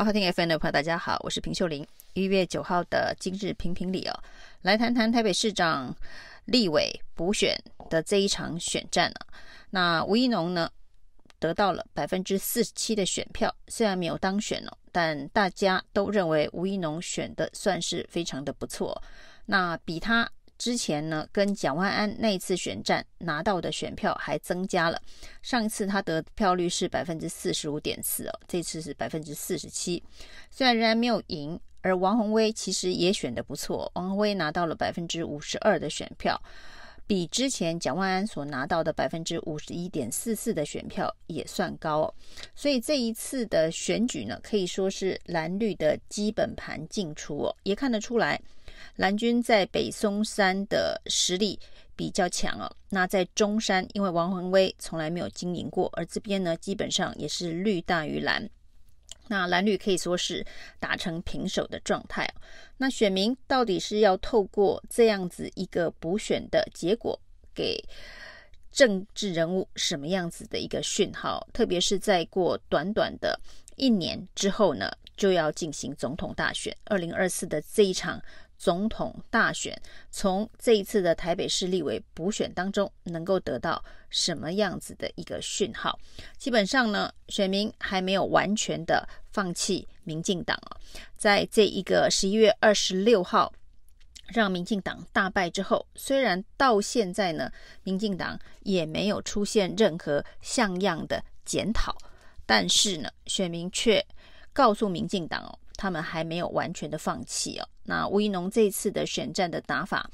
好好听 FM 的朋友，大家好，我是平秀玲。一月九号的今日评评理哦，来谈谈台北市长、立委补选的这一场选战啊。那吴怡农呢，得到了百分之四十七的选票，虽然没有当选哦，但大家都认为吴怡农选的算是非常的不错。那比他。之前呢，跟蒋万安那一次选战拿到的选票还增加了。上一次他得票率是百分之四十五点四哦，这次是百分之四十七。虽然仍然没有赢，而王宏威其实也选的不错，王宏威拿到了百分之五十二的选票，比之前蒋万安所拿到的百分之五十一点四四的选票也算高哦。所以这一次的选举呢，可以说是蓝绿的基本盘进出哦，也看得出来。蓝军在北松山的实力比较强哦，那在中山，因为王恒威从来没有经营过，而这边呢，基本上也是绿大于蓝，那蓝绿可以说是打成平手的状态。那选民到底是要透过这样子一个补选的结果，给政治人物什么样子的一个讯号？特别是在过短短的一年之后呢，就要进行总统大选，二零二四的这一场。总统大选，从这一次的台北市立委补选当中，能够得到什么样子的一个讯号？基本上呢，选民还没有完全的放弃民进党啊。在这一个十一月二十六号让民进党大败之后，虽然到现在呢，民进党也没有出现任何像样的检讨，但是呢，选民却告诉民进党哦。他们还没有完全的放弃哦。那吴怡农这次的选战的打法，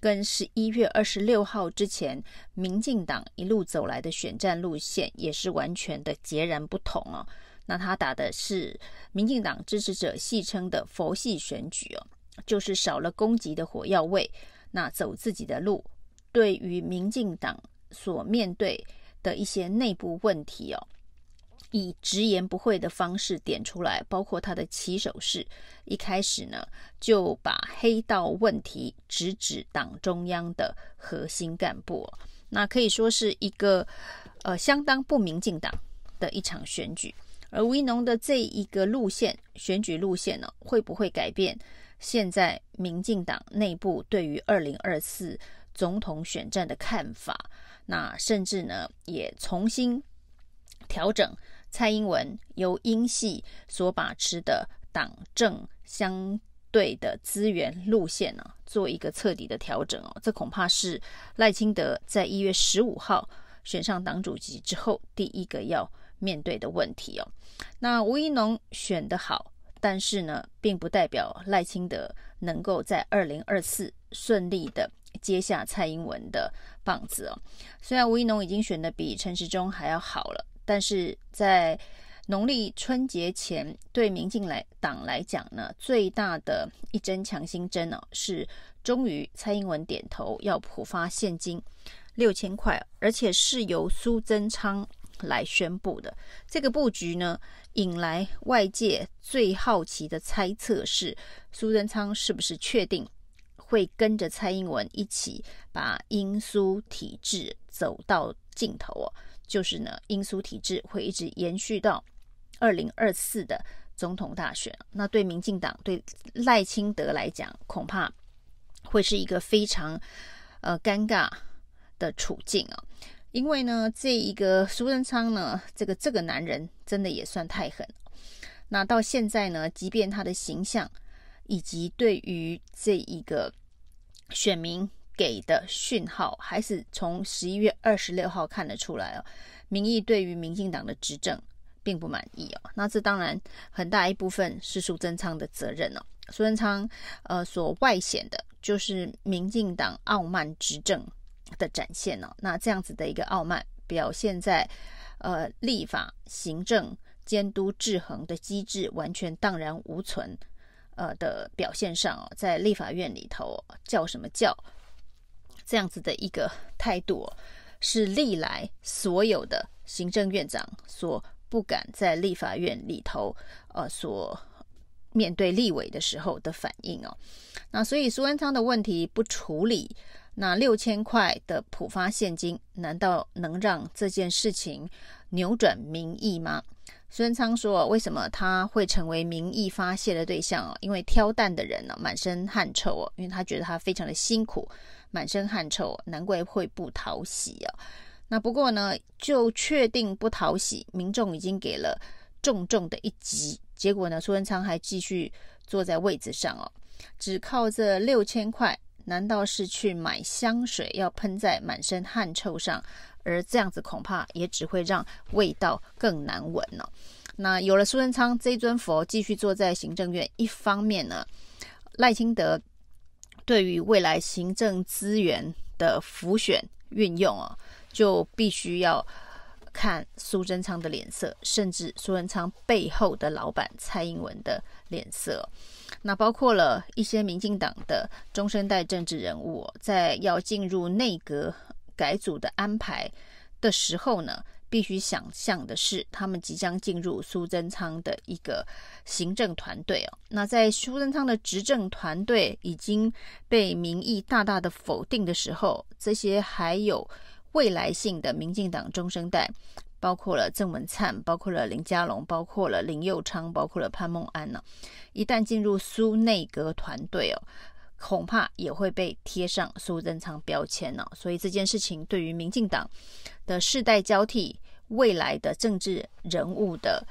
跟十一月二十六号之前民进党一路走来的选战路线也是完全的截然不同哦。那他打的是民进党支持者戏称的佛系选举哦，就是少了攻击的火药味，那走自己的路。对于民进党所面对的一些内部问题哦。以直言不讳的方式点出来，包括他的起手式，一开始呢就把黑道问题直指党中央的核心干部，那可以说是一个呃相当不民进党的一场选举。而吴怡农的这一个路线选举路线呢，会不会改变现在民进党内部对于二零二四总统选战的看法？那甚至呢也重新调整。蔡英文由英系所把持的党政相对的资源路线呢、啊，做一个彻底的调整哦，这恐怕是赖清德在一月十五号选上党主席之后第一个要面对的问题哦。那吴怡农选得好，但是呢，并不代表赖清德能够在二零二四顺利的接下蔡英文的棒子哦。虽然吴怡农已经选的比陈时中还要好了。但是在农历春节前，对民进来党来讲呢，最大的一针强心针呢、哦，是终于蔡英文点头要普发现金六千块，而且是由苏贞昌来宣布的。这个布局呢，引来外界最好奇的猜测是，苏贞昌是不是确定会跟着蔡英文一起把英苏体制走到尽头哦？就是呢，英苏体制会一直延续到二零二四的总统大选。那对民进党、对赖清德来讲，恐怕会是一个非常呃尴尬的处境啊。因为呢，这一个苏贞昌呢，这个这个男人真的也算太狠。那到现在呢，即便他的形象以及对于这一个选民。给的讯号还是从十一月二十六号看得出来哦，民意对于民进党的执政并不满意哦。那这当然很大一部分是苏贞昌的责任哦。苏贞昌呃所外显的就是民进党傲慢执政的展现哦。那这样子的一个傲慢表现在呃立法、行政、监督、制衡的机制完全荡然无存呃的表现上哦，在立法院里头叫什么叫？这样子的一个态度，是历来所有的行政院长所不敢在立法院里头，呃，所面对立委的时候的反应哦。那所以苏恩昌的问题不处理，那六千块的普发现金，难道能让这件事情扭转民意吗？苏恩昌说：“为什么他会成为民意发泄的对象？因为挑担的人呢，满身汗臭哦，因为他觉得他非常的辛苦，满身汗臭，难怪会不讨喜啊。那不过呢，就确定不讨喜，民众已经给了重重的一击。结果呢，苏贞昌还继续坐在位子上哦，只靠这六千块。”难道是去买香水要喷在满身汗臭上？而这样子恐怕也只会让味道更难闻、哦。那有了苏贞昌这尊佛继续坐在行政院，一方面呢，赖清德对于未来行政资源的浮选运用、哦，就必须要看苏贞昌的脸色，甚至苏贞昌背后的老板蔡英文的脸色。那包括了一些民进党的中生代政治人物，在要进入内阁改组的安排的时候呢，必须想象的是，他们即将进入苏贞昌的一个行政团队哦。那在苏贞昌的执政团队已经被民意大大的否定的时候，这些还有未来性的民进党中生代。包括了郑文灿，包括了林佳龙，包括了林佑昌，包括了潘孟安呢、一旦进入苏内阁团队哦，恐怕也会被贴上苏贞昌标签呢、哦。所以这件事情对于民进党的世代交替、未来的政治人物的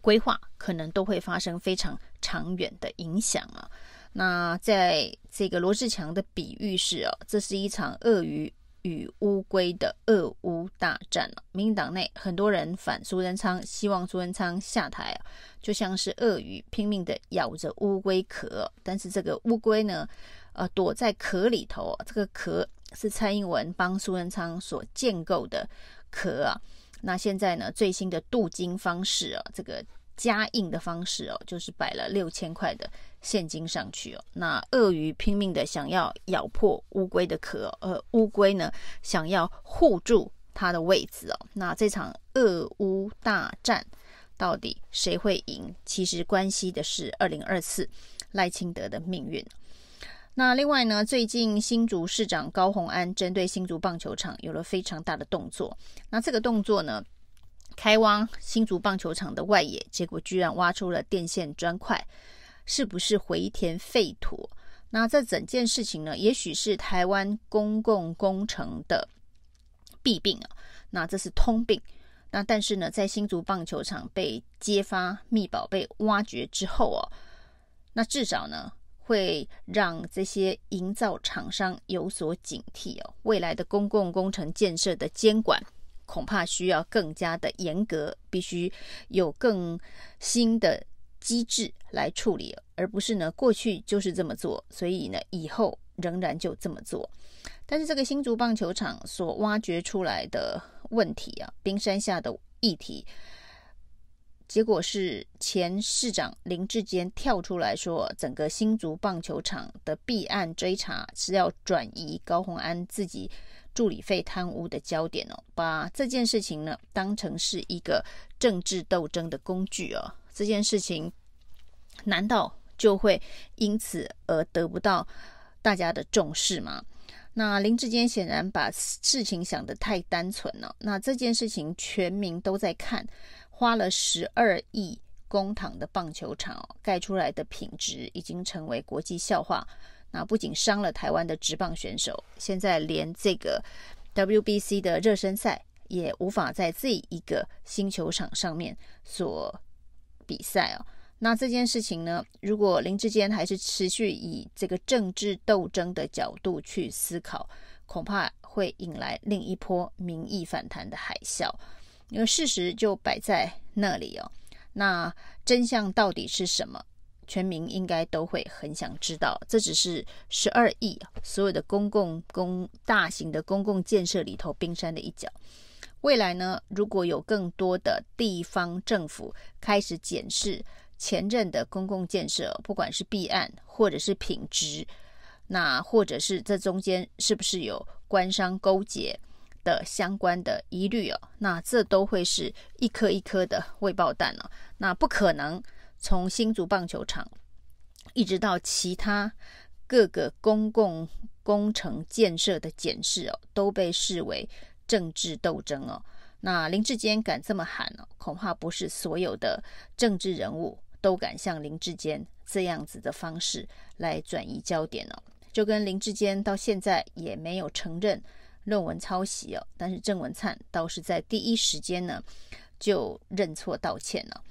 规划，可能都会发生非常长远的影响啊。那在这个罗志强的比喻是哦，这是一场鳄鱼。与乌龟的俄乌大战，民进党内很多人反苏贞昌，希望苏贞昌下台，就像是鳄鱼拼命的咬着乌龟壳，但是这个乌龟呢，呃，躲在壳里头，这个壳是蔡英文帮苏贞昌所建构的壳啊。那现在呢，最新的镀金方式啊，这个。加印的方式哦，就是摆了六千块的现金上去哦。那鳄鱼拼命的想要咬破乌龟的壳，而乌龟呢，想要护住它的位置哦。那这场俄乌大战到底谁会赢？其实关系的是二零二四赖清德的命运。那另外呢，最近新竹市长高虹安针对新竹棒球场有了非常大的动作。那这个动作呢，开挖新竹棒球场的外野，结果居然挖出了电线砖块，是不是回填废土？那这整件事情呢，也许是台湾公共工程的弊病啊。那这是通病。那但是呢，在新竹棒球场被揭发密宝被挖掘之后哦，那至少呢，会让这些营造厂商有所警惕哦。未来的公共工程建设的监管。恐怕需要更加的严格，必须有更新的机制来处理，而不是呢，过去就是这么做，所以呢，以后仍然就这么做。但是这个新竹棒球场所挖掘出来的问题啊，冰山下的议题，结果是前市长林志坚跳出来说，整个新竹棒球场的弊案追查是要转移高虹安自己。助理费贪污的焦点哦，把这件事情呢当成是一个政治斗争的工具哦，这件事情难道就会因此而得不到大家的重视吗？那林志坚显然把事情想得太单纯了。那这件事情全民都在看，花了十二亿公帑的棒球场哦，盖出来的品质已经成为国际笑话。那不仅伤了台湾的职棒选手，现在连这个 WBC 的热身赛也无法在这一个新球场上面所比赛哦。那这件事情呢，如果林志坚还是持续以这个政治斗争的角度去思考，恐怕会引来另一波民意反弹的海啸。因为事实就摆在那里哦，那真相到底是什么？全民应该都会很想知道，这只是十二亿所有的公共公大型的公共建设里头冰山的一角。未来呢，如果有更多的地方政府开始检视前任的公共建设，不管是弊案或者是品质，那或者是这中间是不是有官商勾结的相关的疑虑哦，那这都会是一颗一颗的未爆弹了。那不可能。从新竹棒球场一直到其他各个公共工程建设的检视哦，都被视为政治斗争哦。那林志坚敢这么喊哦，恐怕不是所有的政治人物都敢像林志坚这样子的方式来转移焦点哦。就跟林志坚到现在也没有承认论文抄袭哦，但是郑文灿倒是在第一时间呢就认错道歉了。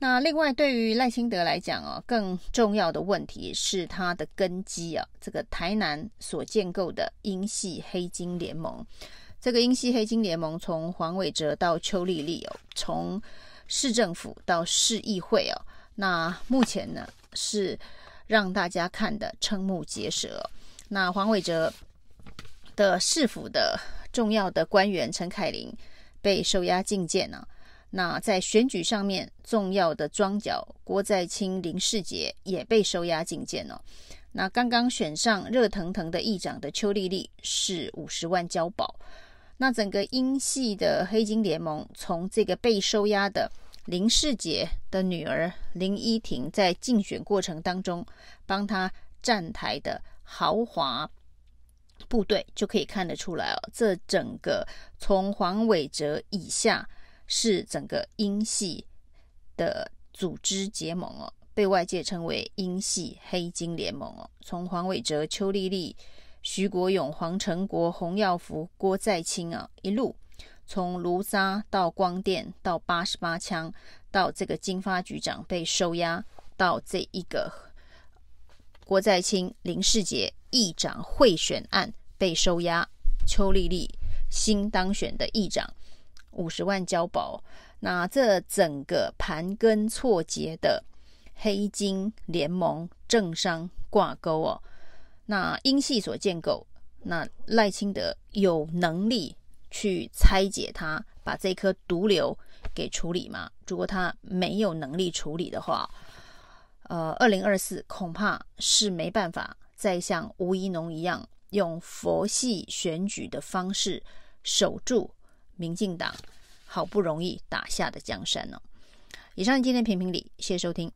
那另外对于赖清德来讲哦，更重要的问题是他的根基啊，这个台南所建构的英系黑金联盟。这个英系黑金联盟从黄伟哲到邱丽丽哦，从市政府到市议会哦，那目前呢是让大家看得瞠目结舌。那黄伟哲的市府的重要的官员陈凯琳被收押禁见呢。那在选举上面重要的庄脚郭在清、林世杰也被收押禁见了。那刚刚选上热腾腾的议长的邱丽丽是五十万交保。那整个英系的黑金联盟，从这个被收押的林世杰的女儿林依婷在竞选过程当中帮他站台的豪华部队，就可以看得出来哦。这整个从黄伟哲以下是整个英系的组织结盟哦，被外界称为英系黑金联盟哦。从黄伟哲、邱丽丽。徐国勇、黄成国、洪耀福、郭在清啊，一路从卢沙到光电，到八十八枪，到这个经发局长被收押，到这一个郭在清、林世杰议长贿选案被收押，邱丽丽新当选的议长五十万交保，那这整个盘根错节的黑金联盟政商挂钩哦。那英系所建构，那赖清德有能力去拆解它，把这颗毒瘤给处理吗？如果他没有能力处理的话，呃，二零二四恐怕是没办法再像吴怡农一样用佛系选举的方式守住民进党好不容易打下的江山呢、哦。以上今天评评理，谢谢收听。